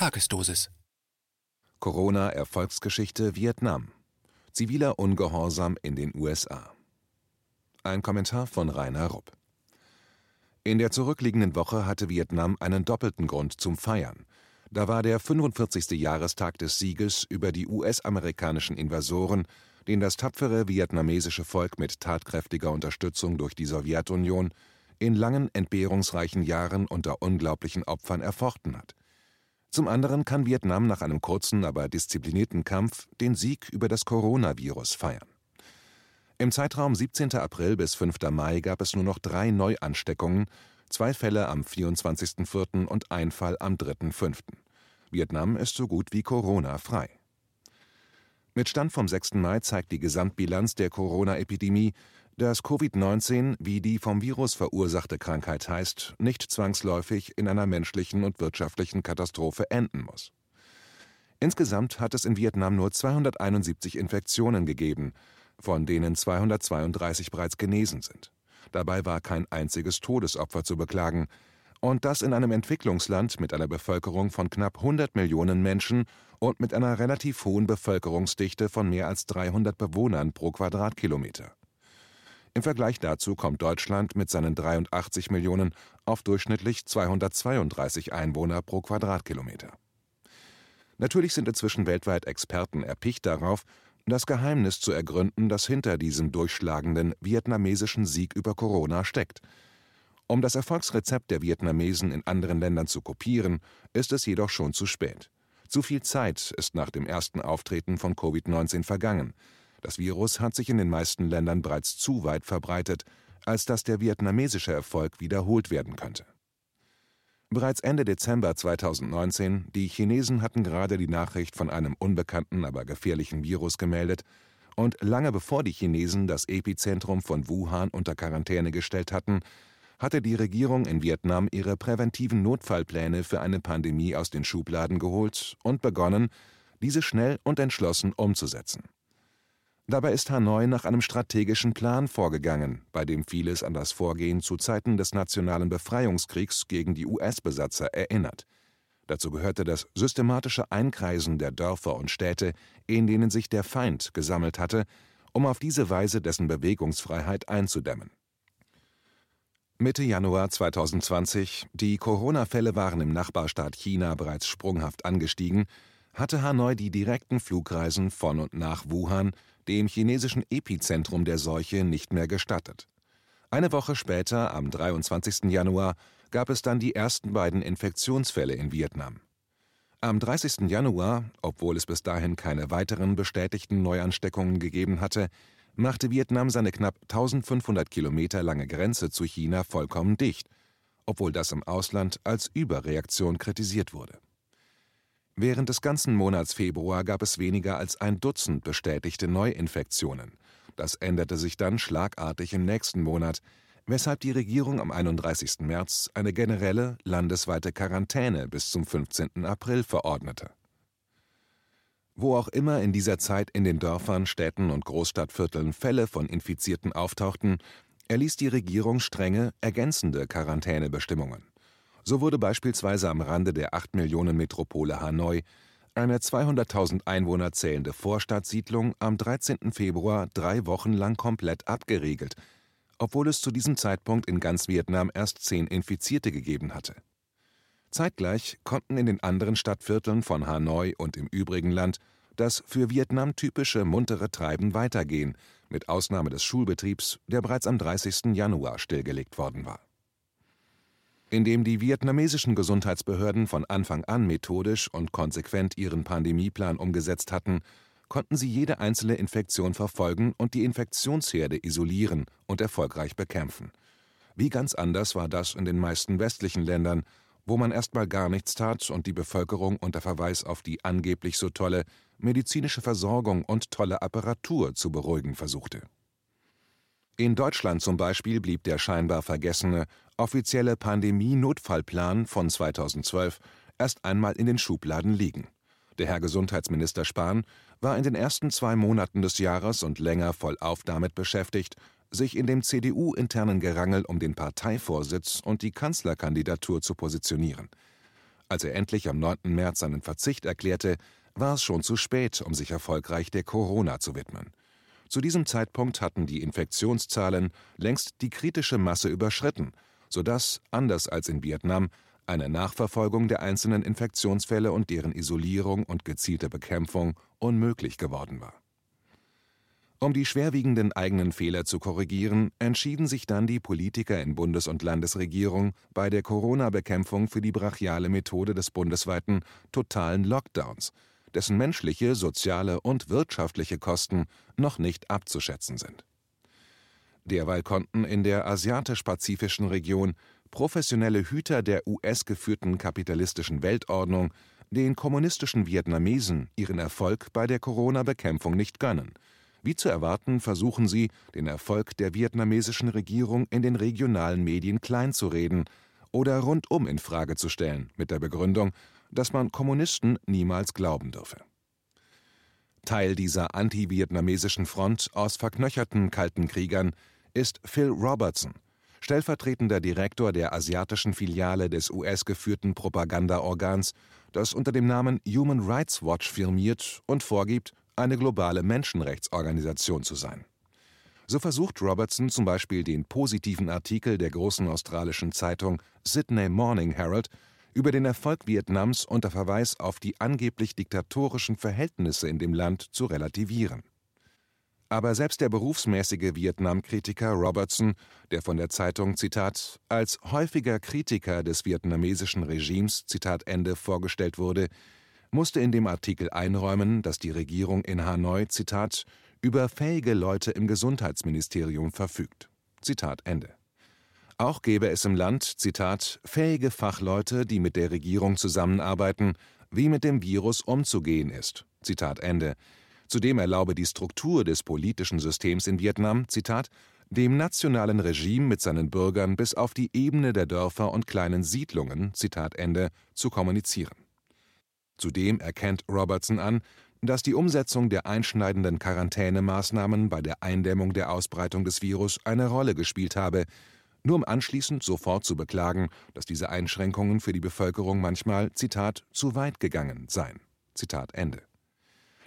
Tagesdosis. Corona-Erfolgsgeschichte Vietnam. Ziviler Ungehorsam in den USA. Ein Kommentar von Rainer Rupp. In der zurückliegenden Woche hatte Vietnam einen doppelten Grund zum Feiern. Da war der 45. Jahrestag des Sieges über die US-amerikanischen Invasoren, den das tapfere vietnamesische Volk mit tatkräftiger Unterstützung durch die Sowjetunion in langen entbehrungsreichen Jahren unter unglaublichen Opfern erfochten hat. Zum anderen kann Vietnam nach einem kurzen, aber disziplinierten Kampf den Sieg über das Coronavirus feiern. Im Zeitraum 17. April bis 5. Mai gab es nur noch drei Neuansteckungen, zwei Fälle am 24.04. und ein Fall am 3.05. Vietnam ist so gut wie Corona-frei. Mit Stand vom 6. Mai zeigt die Gesamtbilanz der Corona-Epidemie, dass Covid-19, wie die vom Virus verursachte Krankheit heißt, nicht zwangsläufig in einer menschlichen und wirtschaftlichen Katastrophe enden muss. Insgesamt hat es in Vietnam nur 271 Infektionen gegeben, von denen 232 bereits genesen sind. Dabei war kein einziges Todesopfer zu beklagen, und das in einem Entwicklungsland mit einer Bevölkerung von knapp 100 Millionen Menschen und mit einer relativ hohen Bevölkerungsdichte von mehr als 300 Bewohnern pro Quadratkilometer. Im Vergleich dazu kommt Deutschland mit seinen 83 Millionen auf durchschnittlich 232 Einwohner pro Quadratkilometer. Natürlich sind inzwischen weltweit Experten erpicht darauf, das Geheimnis zu ergründen, das hinter diesem durchschlagenden vietnamesischen Sieg über Corona steckt. Um das Erfolgsrezept der Vietnamesen in anderen Ländern zu kopieren, ist es jedoch schon zu spät. Zu viel Zeit ist nach dem ersten Auftreten von Covid-19 vergangen. Das Virus hat sich in den meisten Ländern bereits zu weit verbreitet, als dass der vietnamesische Erfolg wiederholt werden könnte. Bereits Ende Dezember 2019, die Chinesen hatten gerade die Nachricht von einem unbekannten, aber gefährlichen Virus gemeldet, und lange bevor die Chinesen das Epizentrum von Wuhan unter Quarantäne gestellt hatten, hatte die Regierung in Vietnam ihre präventiven Notfallpläne für eine Pandemie aus den Schubladen geholt und begonnen, diese schnell und entschlossen umzusetzen. Dabei ist Hanoi nach einem strategischen Plan vorgegangen, bei dem vieles an das Vorgehen zu Zeiten des nationalen Befreiungskriegs gegen die US-Besatzer erinnert. Dazu gehörte das systematische Einkreisen der Dörfer und Städte, in denen sich der Feind gesammelt hatte, um auf diese Weise dessen Bewegungsfreiheit einzudämmen. Mitte Januar 2020, die Corona-Fälle waren im Nachbarstaat China bereits sprunghaft angestiegen, hatte Hanoi die direkten Flugreisen von und nach Wuhan dem chinesischen Epizentrum der Seuche nicht mehr gestattet. Eine Woche später, am 23. Januar, gab es dann die ersten beiden Infektionsfälle in Vietnam. Am 30. Januar, obwohl es bis dahin keine weiteren bestätigten Neuansteckungen gegeben hatte, machte Vietnam seine knapp 1500 Kilometer lange Grenze zu China vollkommen dicht, obwohl das im Ausland als Überreaktion kritisiert wurde. Während des ganzen Monats Februar gab es weniger als ein Dutzend bestätigte Neuinfektionen. Das änderte sich dann schlagartig im nächsten Monat, weshalb die Regierung am 31. März eine generelle landesweite Quarantäne bis zum 15. April verordnete. Wo auch immer in dieser Zeit in den Dörfern, Städten und Großstadtvierteln Fälle von Infizierten auftauchten, erließ die Regierung strenge, ergänzende Quarantänebestimmungen. So wurde beispielsweise am Rande der 8 Millionen Metropole Hanoi eine 200.000 Einwohner zählende Vorstadtsiedlung am 13. Februar drei Wochen lang komplett abgeriegelt, obwohl es zu diesem Zeitpunkt in ganz Vietnam erst zehn Infizierte gegeben hatte. Zeitgleich konnten in den anderen Stadtvierteln von Hanoi und im übrigen Land das für Vietnam typische muntere Treiben weitergehen, mit Ausnahme des Schulbetriebs, der bereits am 30. Januar stillgelegt worden war indem die vietnamesischen Gesundheitsbehörden von Anfang an methodisch und konsequent ihren Pandemieplan umgesetzt hatten, konnten sie jede einzelne Infektion verfolgen und die Infektionsherde isolieren und erfolgreich bekämpfen. Wie ganz anders war das in den meisten westlichen Ländern, wo man erstmal gar nichts tat und die Bevölkerung unter Verweis auf die angeblich so tolle medizinische Versorgung und tolle Apparatur zu beruhigen versuchte. In Deutschland zum Beispiel blieb der scheinbar vergessene offizielle Pandemie-Notfallplan von 2012 erst einmal in den Schubladen liegen. Der Herr Gesundheitsminister Spahn war in den ersten zwei Monaten des Jahres und länger vollauf damit beschäftigt, sich in dem CDU-internen Gerangel um den Parteivorsitz und die Kanzlerkandidatur zu positionieren. Als er endlich am 9. März seinen Verzicht erklärte, war es schon zu spät, um sich erfolgreich der Corona zu widmen. Zu diesem Zeitpunkt hatten die Infektionszahlen längst die kritische Masse überschritten, sodass, anders als in Vietnam, eine Nachverfolgung der einzelnen Infektionsfälle und deren Isolierung und gezielte Bekämpfung unmöglich geworden war. Um die schwerwiegenden eigenen Fehler zu korrigieren, entschieden sich dann die Politiker in Bundes- und Landesregierung bei der Corona-Bekämpfung für die brachiale Methode des bundesweiten totalen Lockdowns, dessen menschliche, soziale und wirtschaftliche Kosten noch nicht abzuschätzen sind. Derweil konnten in der asiatisch-pazifischen Region professionelle Hüter der US-geführten kapitalistischen Weltordnung den kommunistischen Vietnamesen ihren Erfolg bei der Corona-Bekämpfung nicht gönnen. Wie zu erwarten, versuchen sie, den Erfolg der vietnamesischen Regierung in den regionalen Medien kleinzureden oder rundum in Frage zu stellen, mit der Begründung, dass man Kommunisten niemals glauben dürfe. Teil dieser anti-vietnamesischen Front aus verknöcherten kalten Kriegern ist Phil Robertson, stellvertretender Direktor der asiatischen Filiale des US-geführten Propagandaorgans, das unter dem Namen Human Rights Watch firmiert und vorgibt, eine globale Menschenrechtsorganisation zu sein. So versucht Robertson zum Beispiel den positiven Artikel der großen australischen Zeitung Sydney Morning Herald über den Erfolg Vietnams unter Verweis auf die angeblich diktatorischen Verhältnisse in dem Land zu relativieren. Aber selbst der berufsmäßige Vietnam-Kritiker Robertson, der von der Zeitung Zitat als häufiger Kritiker des vietnamesischen Regimes Zitat Ende vorgestellt wurde, musste in dem Artikel einräumen, dass die Regierung in Hanoi Zitat über fähige Leute im Gesundheitsministerium verfügt. Zitat Ende. Auch gäbe es im Land, Zitat, fähige Fachleute, die mit der Regierung zusammenarbeiten, wie mit dem Virus umzugehen ist. Zitat Ende. Zudem erlaube die Struktur des politischen Systems in Vietnam, Zitat, dem nationalen Regime mit seinen Bürgern bis auf die Ebene der Dörfer und kleinen Siedlungen, Zitat Ende, zu kommunizieren. Zudem erkennt Robertson an, dass die Umsetzung der einschneidenden Quarantänemaßnahmen bei der Eindämmung der Ausbreitung des Virus eine Rolle gespielt habe, nur um anschließend sofort zu beklagen, dass diese Einschränkungen für die Bevölkerung manchmal, Zitat, zu weit gegangen seien. Zitat Ende.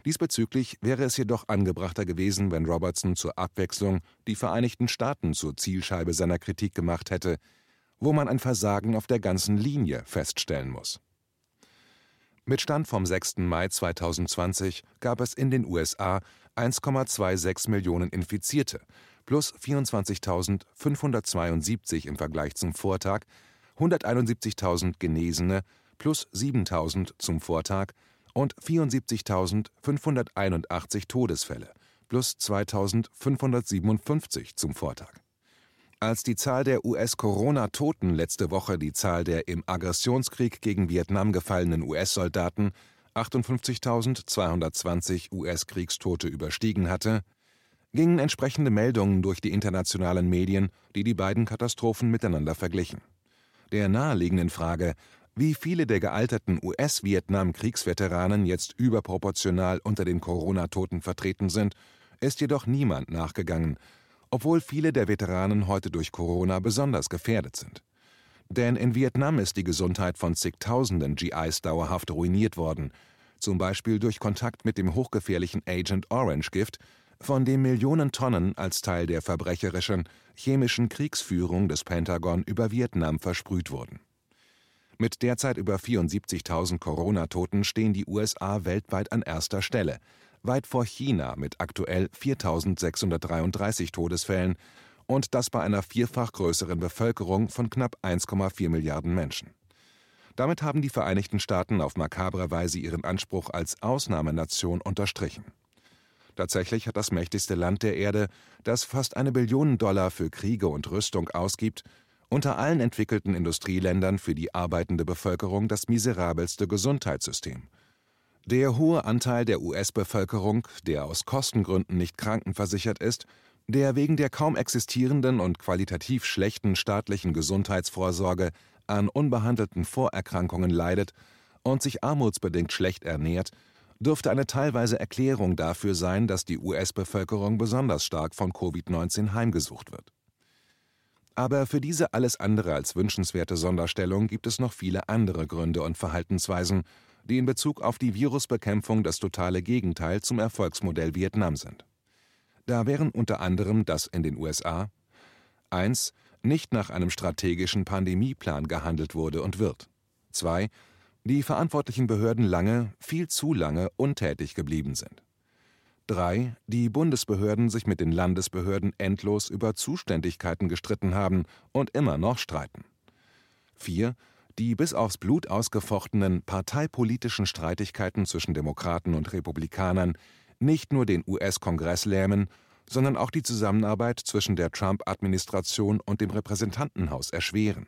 Diesbezüglich wäre es jedoch angebrachter gewesen, wenn Robertson zur Abwechslung die Vereinigten Staaten zur Zielscheibe seiner Kritik gemacht hätte, wo man ein Versagen auf der ganzen Linie feststellen muss. Mit Stand vom 6. Mai 2020 gab es in den USA 1,26 Millionen Infizierte, plus 24.572 im Vergleich zum Vortag, 171.000 Genesene plus 7.000 zum Vortag und 74.581 Todesfälle plus 2.557 zum Vortag. Als die Zahl der US-Corona-Toten letzte Woche die Zahl der im Aggressionskrieg gegen Vietnam gefallenen US-Soldaten 58.220 US-Kriegstote überstiegen hatte, gingen entsprechende Meldungen durch die internationalen Medien, die die beiden Katastrophen miteinander verglichen. Der naheliegenden Frage, wie viele der gealterten US-Vietnam-Kriegsveteranen jetzt überproportional unter den Corona-Toten vertreten sind, ist jedoch niemand nachgegangen, obwohl viele der Veteranen heute durch Corona besonders gefährdet sind. Denn in Vietnam ist die Gesundheit von zigtausenden GIs dauerhaft ruiniert worden, zum Beispiel durch Kontakt mit dem hochgefährlichen Agent Orange Gift, von dem Millionen Tonnen als Teil der verbrecherischen chemischen Kriegsführung des Pentagon über Vietnam versprüht wurden. Mit derzeit über 74.000 Corona-Toten stehen die USA weltweit an erster Stelle, weit vor China mit aktuell 4.633 Todesfällen und das bei einer vierfach größeren Bevölkerung von knapp 1,4 Milliarden Menschen. Damit haben die Vereinigten Staaten auf makabre Weise ihren Anspruch als Ausnahmenation unterstrichen. Tatsächlich hat das mächtigste Land der Erde, das fast eine Billion Dollar für Kriege und Rüstung ausgibt, unter allen entwickelten Industrieländern für die arbeitende Bevölkerung das miserabelste Gesundheitssystem. Der hohe Anteil der US-Bevölkerung, der aus Kostengründen nicht krankenversichert ist, der wegen der kaum existierenden und qualitativ schlechten staatlichen Gesundheitsvorsorge an unbehandelten Vorerkrankungen leidet und sich armutsbedingt schlecht ernährt, dürfte eine teilweise Erklärung dafür sein, dass die US-Bevölkerung besonders stark von Covid-19 heimgesucht wird. Aber für diese alles andere als wünschenswerte Sonderstellung gibt es noch viele andere Gründe und Verhaltensweisen, die in Bezug auf die Virusbekämpfung das totale Gegenteil zum Erfolgsmodell Vietnam sind. Da wären unter anderem das in den USA 1. nicht nach einem strategischen Pandemieplan gehandelt wurde und wird 2. die verantwortlichen Behörden lange, viel zu lange untätig geblieben sind 3. die Bundesbehörden sich mit den Landesbehörden endlos über Zuständigkeiten gestritten haben und immer noch streiten 4 die bis aufs Blut ausgefochtenen parteipolitischen Streitigkeiten zwischen Demokraten und Republikanern nicht nur den US-Kongress lähmen, sondern auch die Zusammenarbeit zwischen der Trump-Administration und dem Repräsentantenhaus erschweren.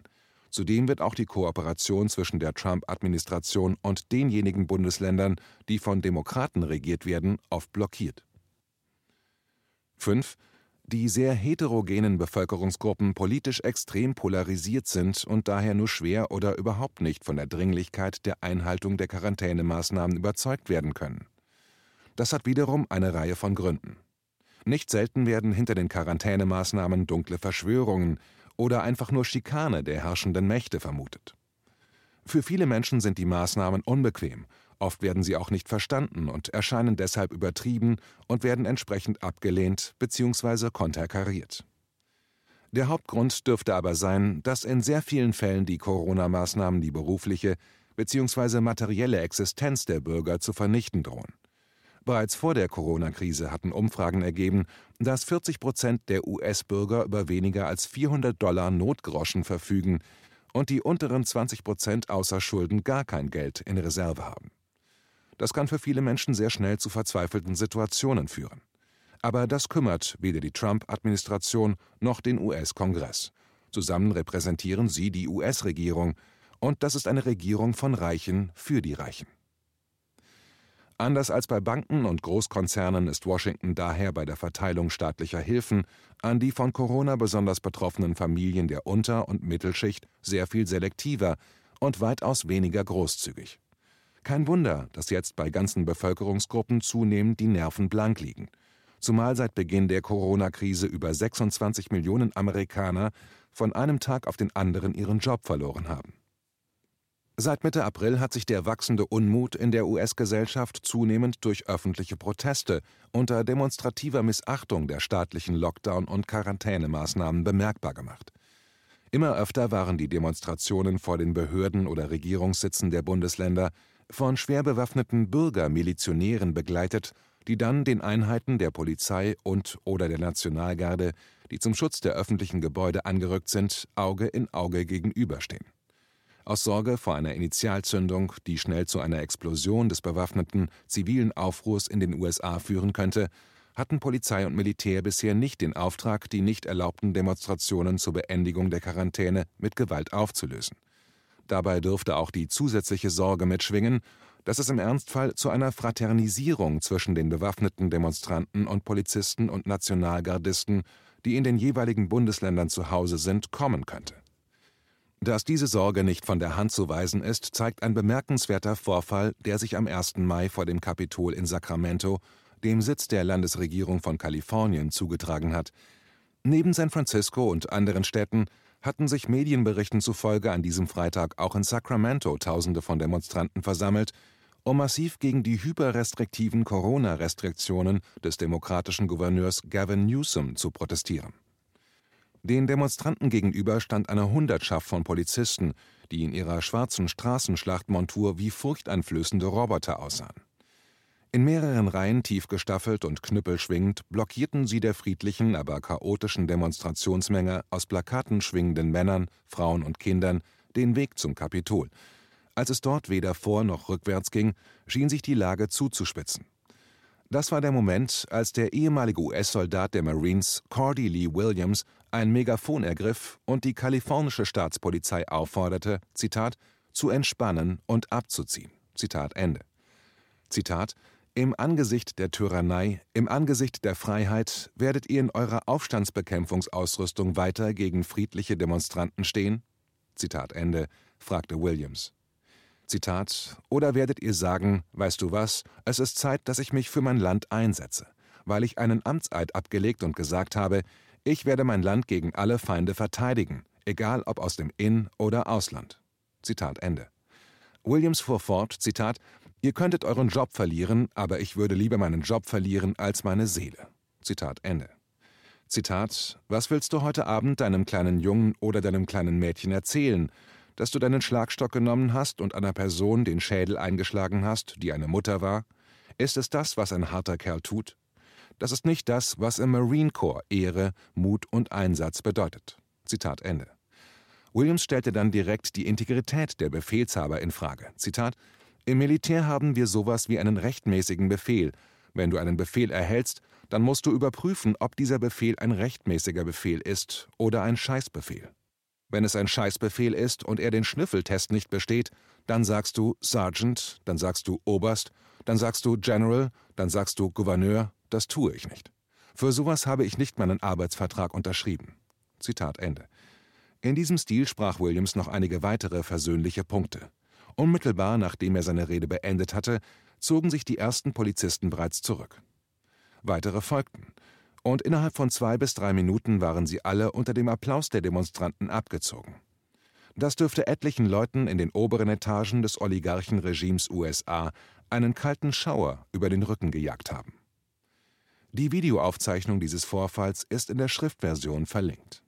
Zudem wird auch die Kooperation zwischen der Trump-Administration und denjenigen Bundesländern, die von Demokraten regiert werden, oft blockiert. 5 die sehr heterogenen Bevölkerungsgruppen politisch extrem polarisiert sind und daher nur schwer oder überhaupt nicht von der Dringlichkeit der Einhaltung der Quarantänemaßnahmen überzeugt werden können. Das hat wiederum eine Reihe von Gründen. Nicht selten werden hinter den Quarantänemaßnahmen dunkle Verschwörungen oder einfach nur Schikane der herrschenden Mächte vermutet. Für viele Menschen sind die Maßnahmen unbequem Oft werden sie auch nicht verstanden und erscheinen deshalb übertrieben und werden entsprechend abgelehnt bzw. konterkariert. Der Hauptgrund dürfte aber sein, dass in sehr vielen Fällen die Corona-Maßnahmen die berufliche bzw. materielle Existenz der Bürger zu vernichten drohen. Bereits vor der Corona-Krise hatten Umfragen ergeben, dass 40 Prozent der US-Bürger über weniger als 400 Dollar Notgroschen verfügen und die unteren 20 Prozent außer Schulden gar kein Geld in Reserve haben. Das kann für viele Menschen sehr schnell zu verzweifelten Situationen führen. Aber das kümmert weder die Trump-Administration noch den US-Kongress. Zusammen repräsentieren sie die US-Regierung, und das ist eine Regierung von Reichen für die Reichen. Anders als bei Banken und Großkonzernen ist Washington daher bei der Verteilung staatlicher Hilfen an die von Corona besonders betroffenen Familien der Unter- und Mittelschicht sehr viel selektiver und weitaus weniger großzügig. Kein Wunder, dass jetzt bei ganzen Bevölkerungsgruppen zunehmend die Nerven blank liegen. Zumal seit Beginn der Corona-Krise über 26 Millionen Amerikaner von einem Tag auf den anderen ihren Job verloren haben. Seit Mitte April hat sich der wachsende Unmut in der US-Gesellschaft zunehmend durch öffentliche Proteste unter demonstrativer Missachtung der staatlichen Lockdown- und Quarantänemaßnahmen bemerkbar gemacht. Immer öfter waren die Demonstrationen vor den Behörden oder Regierungssitzen der Bundesländer von schwer bewaffneten Bürgermilizionären begleitet, die dann den Einheiten der Polizei und/oder der Nationalgarde, die zum Schutz der öffentlichen Gebäude angerückt sind, Auge in Auge gegenüberstehen. Aus Sorge vor einer Initialzündung, die schnell zu einer Explosion des bewaffneten zivilen Aufruhrs in den USA führen könnte, hatten Polizei und Militär bisher nicht den Auftrag, die nicht erlaubten Demonstrationen zur Beendigung der Quarantäne mit Gewalt aufzulösen. Dabei dürfte auch die zusätzliche Sorge mitschwingen, dass es im Ernstfall zu einer Fraternisierung zwischen den bewaffneten Demonstranten und Polizisten und Nationalgardisten, die in den jeweiligen Bundesländern zu Hause sind, kommen könnte. Dass diese Sorge nicht von der Hand zu weisen ist, zeigt ein bemerkenswerter Vorfall, der sich am 1. Mai vor dem Kapitol in Sacramento, dem Sitz der Landesregierung von Kalifornien, zugetragen hat. Neben San Francisco und anderen Städten hatten sich Medienberichten zufolge an diesem Freitag auch in Sacramento Tausende von Demonstranten versammelt, um massiv gegen die hyperrestriktiven Corona-Restriktionen des demokratischen Gouverneurs Gavin Newsom zu protestieren. Den Demonstranten gegenüber stand eine Hundertschaft von Polizisten, die in ihrer schwarzen Straßenschlachtmontur wie furchteinflößende Roboter aussahen. In mehreren Reihen tief gestaffelt und knüppelschwingend blockierten sie der friedlichen, aber chaotischen Demonstrationsmenge aus Plakaten schwingenden Männern, Frauen und Kindern den Weg zum Kapitol. Als es dort weder vor noch rückwärts ging, schien sich die Lage zuzuspitzen. Das war der Moment, als der ehemalige US-Soldat der Marines Cordy Lee Williams ein Megafon ergriff und die kalifornische Staatspolizei aufforderte, Zitat, zu entspannen und abzuziehen. Zitat Ende. Zitat im Angesicht der Tyrannei, im Angesicht der Freiheit werdet ihr in eurer Aufstandsbekämpfungsausrüstung weiter gegen friedliche Demonstranten stehen? Zitat Ende, fragte Williams. Zitat, oder werdet ihr sagen, weißt du was, es ist Zeit, dass ich mich für mein Land einsetze, weil ich einen Amtseid abgelegt und gesagt habe, Ich werde mein Land gegen alle Feinde verteidigen, egal ob aus dem In- oder Ausland. Zitat Ende. Williams fuhr fort, Zitat, Ihr könntet euren Job verlieren, aber ich würde lieber meinen Job verlieren als meine Seele. Zitat Ende. Zitat, was willst du heute Abend deinem kleinen Jungen oder deinem kleinen Mädchen erzählen, dass du deinen Schlagstock genommen hast und einer Person den Schädel eingeschlagen hast, die eine Mutter war? Ist es das, was ein harter Kerl tut? Das ist nicht das, was im Marine Corps Ehre, Mut und Einsatz bedeutet. Zitat Ende. Williams stellte dann direkt die Integrität der Befehlshaber in Frage. Zitat: Im Militär haben wir sowas wie einen rechtmäßigen Befehl. Wenn du einen Befehl erhältst, dann musst du überprüfen, ob dieser Befehl ein rechtmäßiger Befehl ist oder ein Scheißbefehl. Wenn es ein Scheißbefehl ist und er den Schnüffeltest nicht besteht, dann sagst du Sergeant, dann sagst du Oberst, dann sagst du General, dann sagst du Gouverneur, das tue ich nicht. Für sowas habe ich nicht meinen Arbeitsvertrag unterschrieben. Zitat Ende. In diesem Stil sprach Williams noch einige weitere versöhnliche Punkte. Unmittelbar nachdem er seine Rede beendet hatte, zogen sich die ersten Polizisten bereits zurück. Weitere folgten, und innerhalb von zwei bis drei Minuten waren sie alle unter dem Applaus der Demonstranten abgezogen. Das dürfte etlichen Leuten in den oberen Etagen des Oligarchenregimes USA einen kalten Schauer über den Rücken gejagt haben. Die Videoaufzeichnung dieses Vorfalls ist in der Schriftversion verlinkt